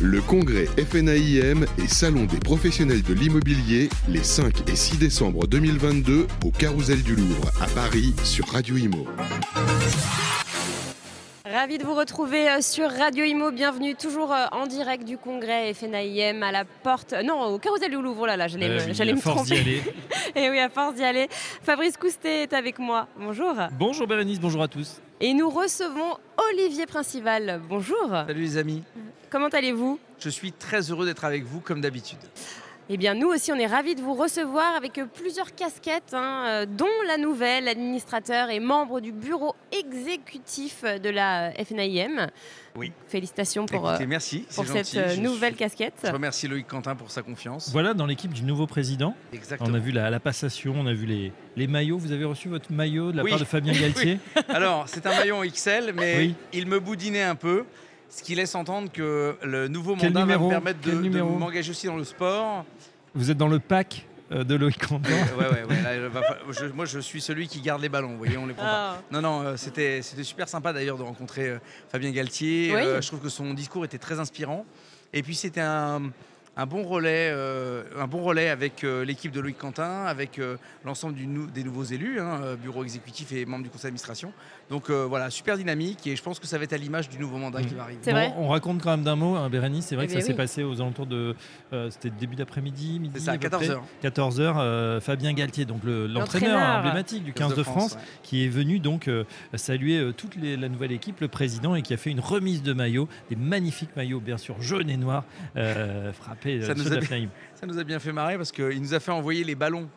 Le congrès FNAIM et Salon des professionnels de l'immobilier les 5 et 6 décembre 2022 au Carousel du Louvre à Paris sur Radio Imo. Ravi de vous retrouver euh, sur Radio Imo. Bienvenue toujours euh, en direct du congrès FNAIM à la porte. Non, au Carousel du Louvre. Oh là là, j'allais Euh, me, oui, j'allais à me force d'y tromper. aller. Et oui, à force d'y aller. Fabrice Coustet est avec moi. Bonjour. Bonjour Bérénice, bonjour à tous. Et nous recevons Olivier Principal. Bonjour. Salut les amis, Comment allez-vous? Je suis très heureux d'être avec vous comme d'habitude. Eh bien, nous aussi, on est ravis de vous recevoir avec euh, plusieurs casquettes, hein, euh, dont la nouvelle administrateur et membre du bureau exécutif de la euh, FNAIM. Oui. Félicitations pour, Écoutez, merci, pour cette gentil. Je nouvelle suis- casquette. Je remercie Loïc Quentin pour sa confiance. Voilà, dans l'équipe du nouveau président, Exactement. on a vu la, la passation, on a vu les, les maillots. Vous avez reçu votre maillot de la Oui. part de Fabien Galtier Alors, c'est un maillot en XL, mais Oui. il me boudinait un peu, ce qui laisse entendre que le nouveau mandat va me permettre de, de m'engager aussi dans le sport. Vous êtes dans le pack euh, de Loïc Quentin. ouais, ouais, ouais, là, il va fa- je- moi, je suis celui qui garde les ballons, vous voyez, on les prend pas. Ah. Non, non, euh, c'était super sympa d'ailleurs de rencontrer euh, Fabien Galtier. Oui. Euh, je trouve que son discours était très inspirant. Et puis c'était un, un bon relais, euh, un bon relais avec euh, l'équipe de Loïc Quentin, avec euh, l'ensemble nou- des nouveaux élus, hein, bureau exécutif et membres du conseil d'administration. Donc euh, voilà, super dynamique et je pense que ça va être à l'image du nouveau mandat Mm. qui va arriver. Bon, on raconte quand même d'un mot, hein, Bérénice. C'est vrai Eh que ça s'est passé aux alentours de. euh, C'était début d'après-midi, midi C'est ça, à peu 14 près. heures. 14h, euh, Fabien Galtier, donc le- l'entraîneur emblématique du 15 de France, ouais. qui est venu donc euh, saluer euh, toute les- la nouvelle équipe, le président, et qui a fait une remise de maillots, des magnifiques maillots, bien sûr, jaunes et noirs, euh, Ça euh, nous a bien-. Ça nous a bien fait marrer parce qu'il nous a fait envoyer les ballons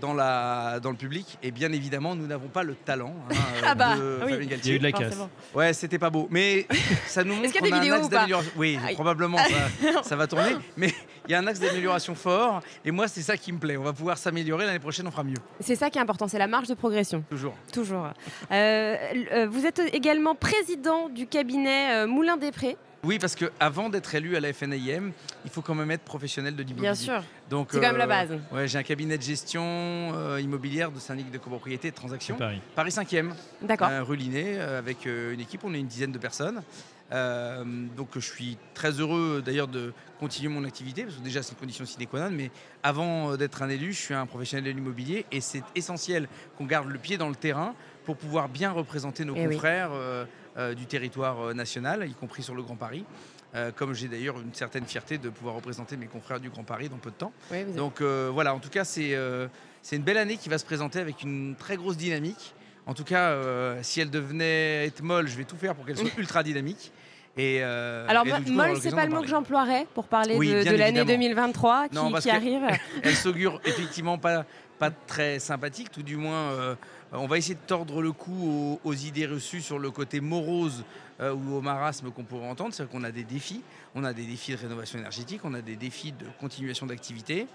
dans, la, dans le public et bien évidemment nous n'avons pas le talent hein, Ah bah, de oui. Fabien Il y a Galtier. eu de la casse. Ouais, c'était pas beau. Mais ça nous montre qu'il y a des a un axe ou pas d'amélioration. Oui, Aïe. probablement, ça, ça va tourner. Mais il y a un axe d'amélioration fort. Et moi, c'est ça qui me plaît. On va pouvoir s'améliorer. L'année prochaine, on fera mieux. C'est ça qui est important, c'est la marge de progression. Toujours. Toujours. Euh, euh, vous êtes également président du cabinet euh, Moulin des Prés. Oui, parce qu'avant d'être élu à la FNAIM, il faut quand même être professionnel de l'immobilier. Bien sûr. Donc, C'est quand même la euh, base. Ouais, j'ai un cabinet de gestion euh, immobilière, de syndic de copropriété et de transactions. Paris. Paris 5e. D'accord. euh, rue Linné, euh, avec une équipe, on est une dizaine de personnes. Euh, donc je suis très heureux d'ailleurs de continuer mon activité, parce que déjà c'est une condition sine qua non, mais avant d'être un élu, je suis un professionnel de l'immobilier et c'est essentiel qu'on garde le pied dans le terrain pour pouvoir bien représenter nos Eh confrères euh, du territoire euh, national, y compris sur le Grand Paris. Euh, comme j'ai d'ailleurs une certaine fierté de pouvoir représenter mes confrères du Grand Paris dans peu de temps. Oui, Donc euh, voilà, en tout cas, c'est euh, une belle année qui va se présenter avec une très grosse dynamique. En tout cas, euh, si elle devenait être molle, je vais tout faire pour qu'elle soit ultra dynamique. Et, euh, Alors, et donc, molle, c'est pas le mot que j'emploierais pour parler Oui, de, l'année évidemment. 2023 qui, Non, arrive. Elle s'augure effectivement pas, pas très sympathique, tout du moins. euh, on va essayer de tordre le cou aux, aux idées reçues sur le côté morose euh, ou au marasme qu'on pourrait entendre. C'est-à-dire qu'on a des défis. On a des défis de rénovation énergétique, on a des défis de continuation d'activité.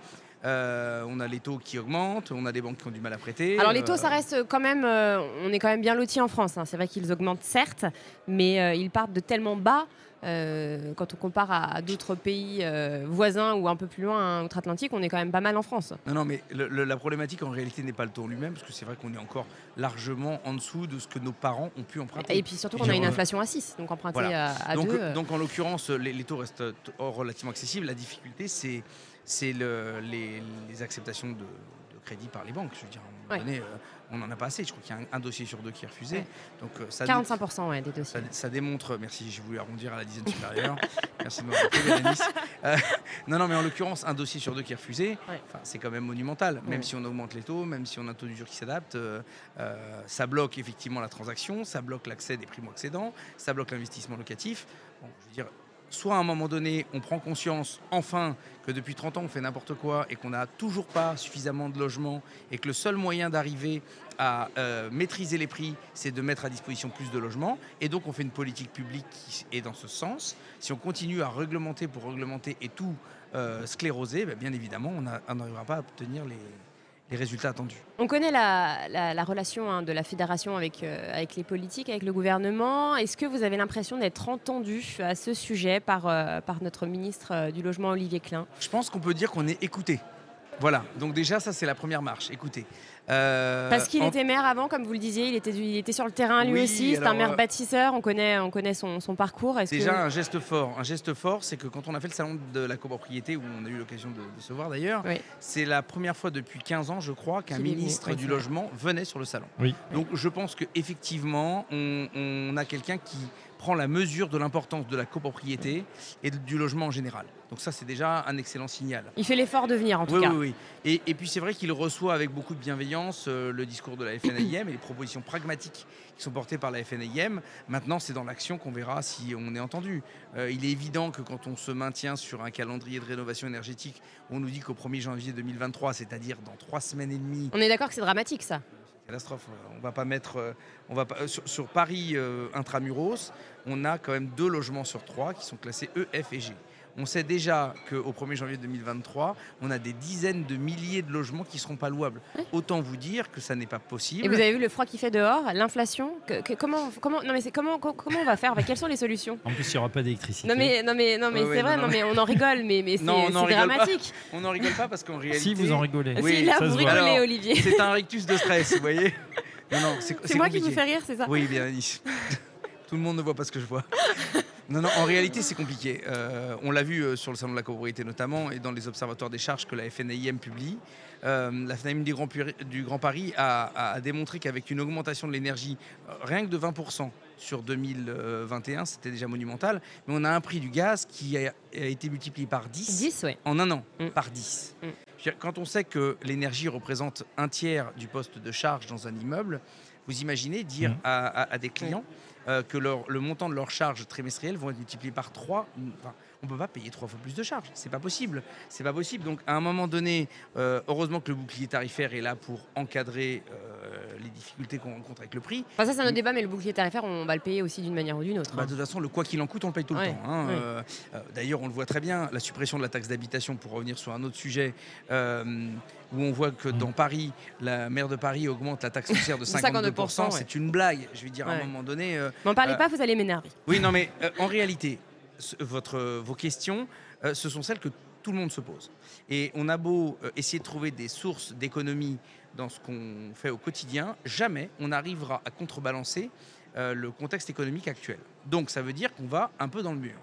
Euh, on a les taux qui augmentent, on a des banques qui ont du mal à prêter. Alors les taux, euh, ça reste quand même, euh, on est quand même bien lotis en France. hein. C'est vrai qu'ils augmentent certes, mais ils partent de tellement bas quand on compare à, à d'autres pays voisins ou un peu plus loin, hein, outre-Atlantique, on est quand même pas mal en France. Non, non, mais le- le- la problématique en réalité n'est pas le taux en lui-même, parce que c'est vrai qu'on est encore largement en dessous de ce que nos parents ont pu emprunter. Et puis surtout qu'on a une inflation à 6, donc emprunter Voilà. à, à donc, 2. donc en l'occurrence, les, les taux restent relativement accessibles. La difficulté, c'est c'est le- les, les acceptations de, de crédit par les banques. Je veux dire, à un moment Ouais. donné, euh, on n'en a pas assez. Je crois qu'il y a un, un dossier sur deux qui est refusé. Ouais. Donc euh, ça, 45% ouais, des dossiers. ça, ça démontre, merci, j'ai voulu arrondir à la dizaine supérieure. merci de Bérénice. Euh, non, non, mais en l'occurrence, un dossier sur deux qui est refusé, Ouais. c'est quand même monumental. Même si on augmente les taux, même si on a un taux d'usure qui s'adapte, euh, euh, ça bloque effectivement la transaction, ça bloque l'accès des primo-accédants, ça bloque l'investissement locatif. Bon, je veux dire, soit à un moment donné, on prend conscience enfin que depuis 30 ans, on fait n'importe quoi et qu'on n'a toujours pas suffisamment de logements et que le seul moyen d'arriver à euh, maîtriser les prix, c'est de mettre à disposition plus de logements. Et donc, on fait une politique publique qui est dans ce sens. Si on continue à réglementer pour réglementer et tout euh, scléroser, ben, bien évidemment, on n'arrivera pas à obtenir les, les résultats attendus. On connaît la, la- la relation hein, de la fédération avec, euh, avec les politiques, avec le gouvernement. Est-ce que vous avez l'impression d'être entendu à ce sujet par, euh, par notre ministre euh, du Logement, Olivier Klein? Je pense qu'on peut dire qu'on est écouté. Voilà, donc déjà, ça, c'est la première marche. Écoutez. euh, Parce qu'il en- était maire avant, comme vous le disiez, il était, du- il était sur le terrain lui Oui, aussi. C'est un maire euh, bâtisseur, on connaît, on connaît son, son parcours. Est-ce Déjà que... un geste fort. Un geste fort, c'est que quand on a fait le salon de la copropriété, où on a eu l'occasion de, de se voir d'ailleurs, Oui. c'est la première fois depuis 15 ans, je crois, qu'un ministre oui, du logement venait sur le salon. Oui. Donc je pense qu'effectivement, on, on a quelqu'un qui prend la mesure de l'importance de la copropriété et du logement en général. Donc ça, c'est déjà un excellent signal. Il fait l'effort de venir en tout Oui, cas. oui, oui. Et, et puis c'est vrai qu'il reçoit avec beaucoup de bienveillance euh, le discours de la FNAIM et les propositions pragmatiques qui sont portées par la FNAIM. Maintenant, c'est dans l'action qu'on verra si on est entendu. Euh, il est évident que quand on se maintient sur un calendrier de rénovation énergétique, on nous dit qu'au 1er janvier 2023, c'est-à-dire dans trois semaines et demie, On est d'accord que c'est dramatique ça. Catastrophe. On va pas mettre, euh, euh, sur, sur Paris euh, intramuros, on a quand même deux logements sur trois qui sont classés E, F et G. On sait déjà qu'au 1er janvier 2023, on a des dizaines de milliers de logements qui seront pas louables. Autant vous dire que ça n'est pas possible. Et vous avez vu le froid qui fait dehors, l'inflation. que- que- comment, comment, non mais c'est comment, co- comment on va faire? Quelles sont les solutions? En plus, il n'y aura pas d'électricité. Non mais, non mais, non mais Ouais, c'est ouais, vrai, non, non, non, mais on en rigole, mais, mais c'est pas. dramatique. On n'en rigole pas parce qu'en réalité, Si vous en rigolez. Oui, si, là ça vous rigolez, Alors, Olivier. c'est un rictus de stress, vous voyez. Non, non, c'est C'est moi qui vous fais rire, c'est ça? Oui, bien. Tout le monde ne voit pas ce que je vois. Non, non, en réalité, c'est compliqué. Euh, on l'a vu euh, sur le salon de la copropriété notamment et dans les observatoires des charges que la FNAIM publie. Euh, la FNAIM du Grand, Puri- du Grand Paris a, a démontré qu'avec une augmentation de l'énergie, rien que de 20% sur 2021, c'était déjà monumental, mais on a un prix du gaz qui a, a été multiplié par 10 10, ouais. en un an, Mm. par 10. Mm. Quand on sait que l'énergie représente un tiers du poste de charge dans un immeuble, vous imaginez dire Mm. à, à- à des clients que leur- le montant de leurs charges trimestrielles vont être multipliés par 3. Enfin, on ne peut pas payer trois fois plus de charges. C'est pas possible. C'est pas possible. Donc, à un moment donné, euh, heureusement que le bouclier tarifaire est là pour encadrer euh, les difficultés qu'on rencontre avec le prix. Enfin, ça c'est un autre débat, mais le bouclier tarifaire, on va le payer aussi d'une manière ou d'une autre. Bah, hein. de toute façon, le quoi qu'il en coûte, on le paye tout Ouais, le temps. hein. Euh, D'ailleurs, on le voit très bien, la suppression de la taxe d'habitation, pour revenir sur un autre sujet, où on voit que dans Paris, la maire de Paris augmente la taxe foncière de 52%. 52%, ouais. C'est une blague. Je veux dire, à un moment donné. M'en parlez pas, vous allez m'énerver. oui, non, mais en réalité, vos questions, euh, ce sont celles que tout le monde se pose. Et on a beau euh, essayer de trouver des sources d'économie dans ce qu'on fait au quotidien, jamais on n'arrivera à contrebalancer euh, le contexte économique actuel. Donc ça veut dire qu'on va un peu dans le mur.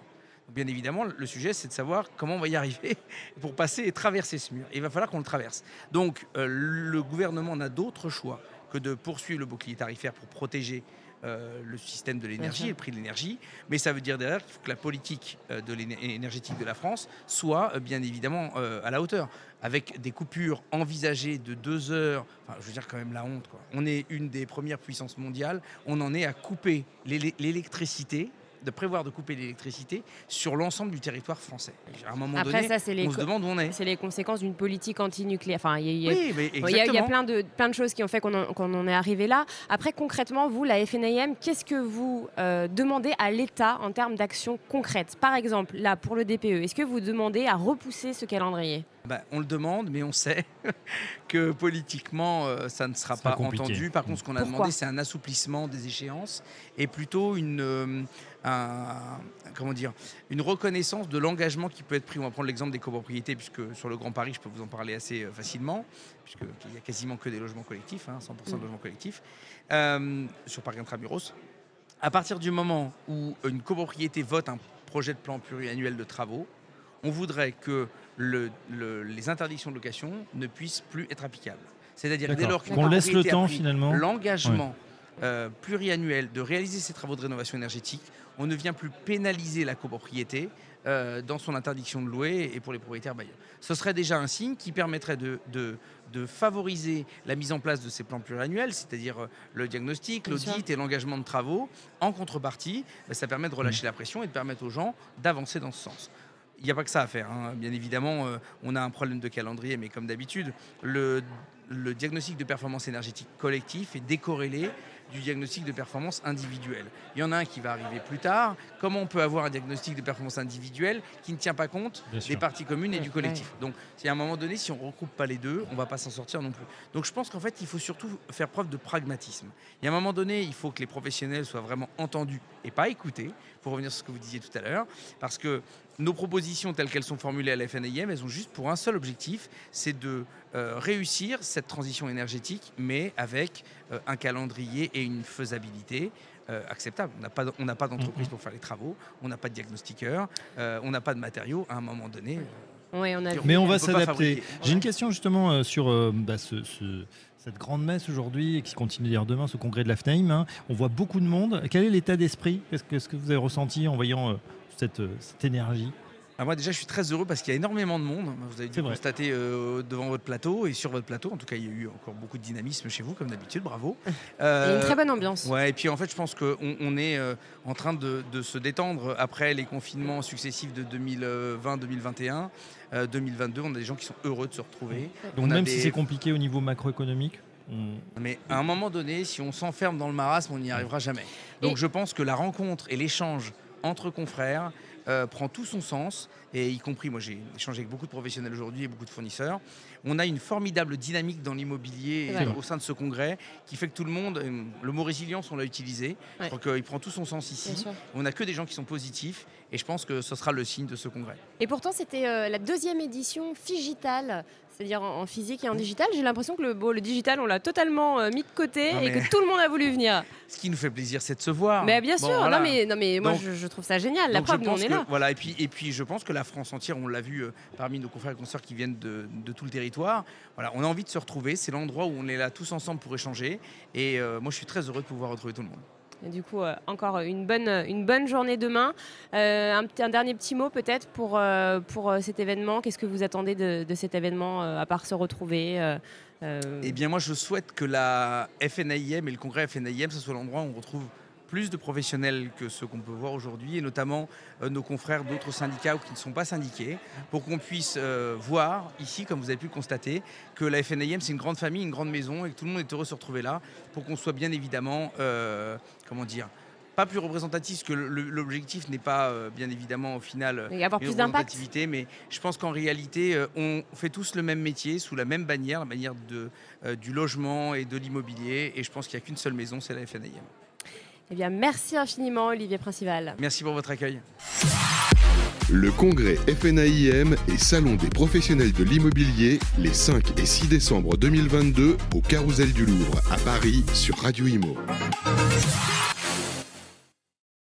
Bien évidemment, le sujet, c'est de savoir comment on va y arriver pour passer et traverser ce mur. Il va falloir qu'on le traverse. Donc, le gouvernement n'a d'autre choix que de poursuivre le bouclier tarifaire pour protéger euh, le système de l'énergie le prix de l'énergie. Mais ça veut dire derrière qu'il faut que la politique euh, de énergétique de la France soit euh, bien évidemment à la hauteur, avec des coupures envisagées de deux heures. Enfin, je veux dire quand même la honte. Quoi. On est une des premières puissances mondiales. On en est à couper l'électricité de prévoir de couper l'électricité sur l'ensemble du territoire français. À un moment Après, donné, ça, on se demande où on est. c'est les conséquences d'une politique antinucléaire. Enfin, il y a- y a- Oui, mais Bon, Il y, a- il y a exactement. plein de, plein de choses qui ont fait qu'on en, est arrivé là. Après, concrètement, vous, la FNIM, qu'est-ce que vous euh, demandez à l'État en termes d'actions concrètes? Par exemple, là, pour le DPE, est-ce que vous demandez à repousser ce calendrier? Bah, on le demande, mais on sait que politiquement, euh, ça ne sera pas compliqué. entendu. Par contre, ce qu'on a Pourquoi demandé, c'est un assouplissement des échéances et plutôt une, euh, un- comment dire, une reconnaissance de l'engagement qui peut être pris. On va prendre l'exemple des copropriétés, puisque sur le Grand Paris, je peux vous en parler assez euh, facilement, puisqu'il n'y a quasiment que des logements collectifs, hein, 100% de Mm. logements collectifs, euh, sur Paris Intramuros. À partir du moment où une copropriété vote un projet de plan pluriannuel de travaux, on voudrait que le- le- les interdictions de location ne puissent plus être applicables. C'est-à-dire dès lors Qu'on laisse le temps finalement. l'engagement euh, pluriannuel de réaliser ces travaux de rénovation énergétique, on ne vient plus pénaliser la copropriété euh, dans son interdiction de louer et pour les propriétaires bailleurs. Ce serait déjà un signe qui permettrait de, de- de favoriser la mise en place de ces plans pluriannuels, c'est-à-dire euh, le diagnostic, l'audit et l'engagement de travaux. En contrepartie, bah, ça permet de relâcher Mmh. la pression et de permettre aux gens d'avancer dans ce sens. Il n'y a pas que ça à faire. hein. Bien évidemment, euh, on a un problème de calendrier, mais comme d'habitude, le, le diagnostic de performance énergétique collectif est décorrélé du diagnostic de performance individuelle. Il y en a un qui va arriver plus tard. Comment on peut avoir un diagnostic de performance individuelle qui ne tient pas compte Bien sûr. des parties communes et du collectif? Donc, c'est à un moment donné, si on ne regroupe pas les deux, on ne va pas s'en sortir non plus. Donc, je pense qu'en fait, il faut surtout faire preuve de pragmatisme. Il y a un moment donné, il faut que les professionnels soient vraiment entendus et pas écoutés, pour revenir sur ce que vous disiez tout à l'heure, parce que nos propositions telles qu'elles sont formulées à la FNIM, elles ont juste pour un seul objectif, c'est de euh, réussir cette transition énergétique, mais avec euh, un calendrier et une faisabilité euh, acceptable. On n'a pas, on n'a pas d'entreprise pour faire les travaux, on n'a pas de diagnostiqueur, euh, on n'a pas de matériaux. À un moment donné, euh, Oui, on a. Mais on va s'adapter. J'ai une question justement euh, sur euh, bah, ce- ce- cette grande messe aujourd'hui et qui continue d'ailleurs demain, ce congrès de la FNAIM. hein. On voit beaucoup de monde. Quel est l'état d'esprit? Qu'est-ce que, vous avez ressenti en voyant euh, cette, euh, cette énergie? Ah, moi déjà je suis très heureux parce qu'il y a énormément de monde. Vous avez dû constater euh, devant votre plateau et sur votre plateau. En tout cas, il y a eu encore beaucoup de dynamisme chez vous, comme d'habitude. Bravo. Il y a une Euh, très bonne ambiance. Ouais, et puis en fait, je pense qu'on on est euh, en train de, de se détendre après les confinements successifs de 2020, 2021, euh, 2022. On a des gens qui sont heureux de se retrouver. Donc On même des- si c'est compliqué au niveau macroéconomique, on- Mais à un moment donné, si on s'enferme dans le marasme, on n'y arrivera jamais. Donc Et- je pense que la rencontre et l'échange entre confrères euh, prend tout son sens, et y compris, moi j'ai échangé avec beaucoup de professionnels aujourd'hui et beaucoup de fournisseurs. On a une formidable dynamique dans l'immobilier au sein de ce congrès qui fait que tout le monde, euh, le mot résilience, on l'a utilisé, Ouais. donc euh, il prend tout son sens ici. On n'a que des gens qui sont positifs, et je pense que ce sera le signe de ce congrès. Et pourtant, c'était euh, la deuxième édition Figital, c'est-à-dire en, en physique et en digital. J'ai l'impression que le, bon, le digital, on l'a totalement euh, mis de côté Non, et mais- que tout le monde a voulu venir. Ce qui nous fait plaisir, c'est de se voir. Mais bien Bon, sûr, voilà. non mais, non mais moi Donc- je, je trouve ça génial. La Donc, je preuve, nous on pense est que- là. Voilà, et puis, et puis je pense que la France entière, on l'a vu euh, parmi nos confrères et consoeurs qui viennent de, de tout le territoire. Voilà, on a envie de se retrouver. C'est l'endroit où on est là tous ensemble pour échanger. Et euh, moi, je suis très heureux de pouvoir retrouver tout le monde. Du coup, euh, encore une bonne, une bonne journée demain. Euh, un, dernier petit mot peut-être pour, euh, pour cet événement. Qu'est-ce que vous attendez de, de cet événement, à part se retrouver Eh bien, moi, je souhaite que la FNAIM et le congrès FNAIM, ce soit l'endroit où on retrouve plus de professionnels que ceux qu'on peut voir aujourd'hui, et notamment euh, nos confrères d'autres syndicats ou qui ne sont pas syndiqués, pour qu'on puisse euh, voir ici, comme vous avez pu le constater, que la FNAIM, c'est une grande famille, une grande maison, et que tout le monde est heureux de se retrouver là, pour qu'on soit bien évidemment, euh, comment dire, pas plus représentatif, parce que l'objectif n'est pas, euh, bien évidemment, au final, avoir plus d'impact représentativité, mais je pense qu'en réalité, euh, on fait tous le même métier sous la même bannière, la bannière de, euh, du logement et de l'immobilier. Et je pense qu'il n'y a qu'une seule maison, c'est la FNAIM. Eh bien, merci infiniment, Olivier Principal. Merci pour votre accueil. Le congrès FNAIM et Salon des professionnels de l'immobilier les 5 et 6 décembre 2022 au Carousel du Louvre à Paris sur Radio Imo.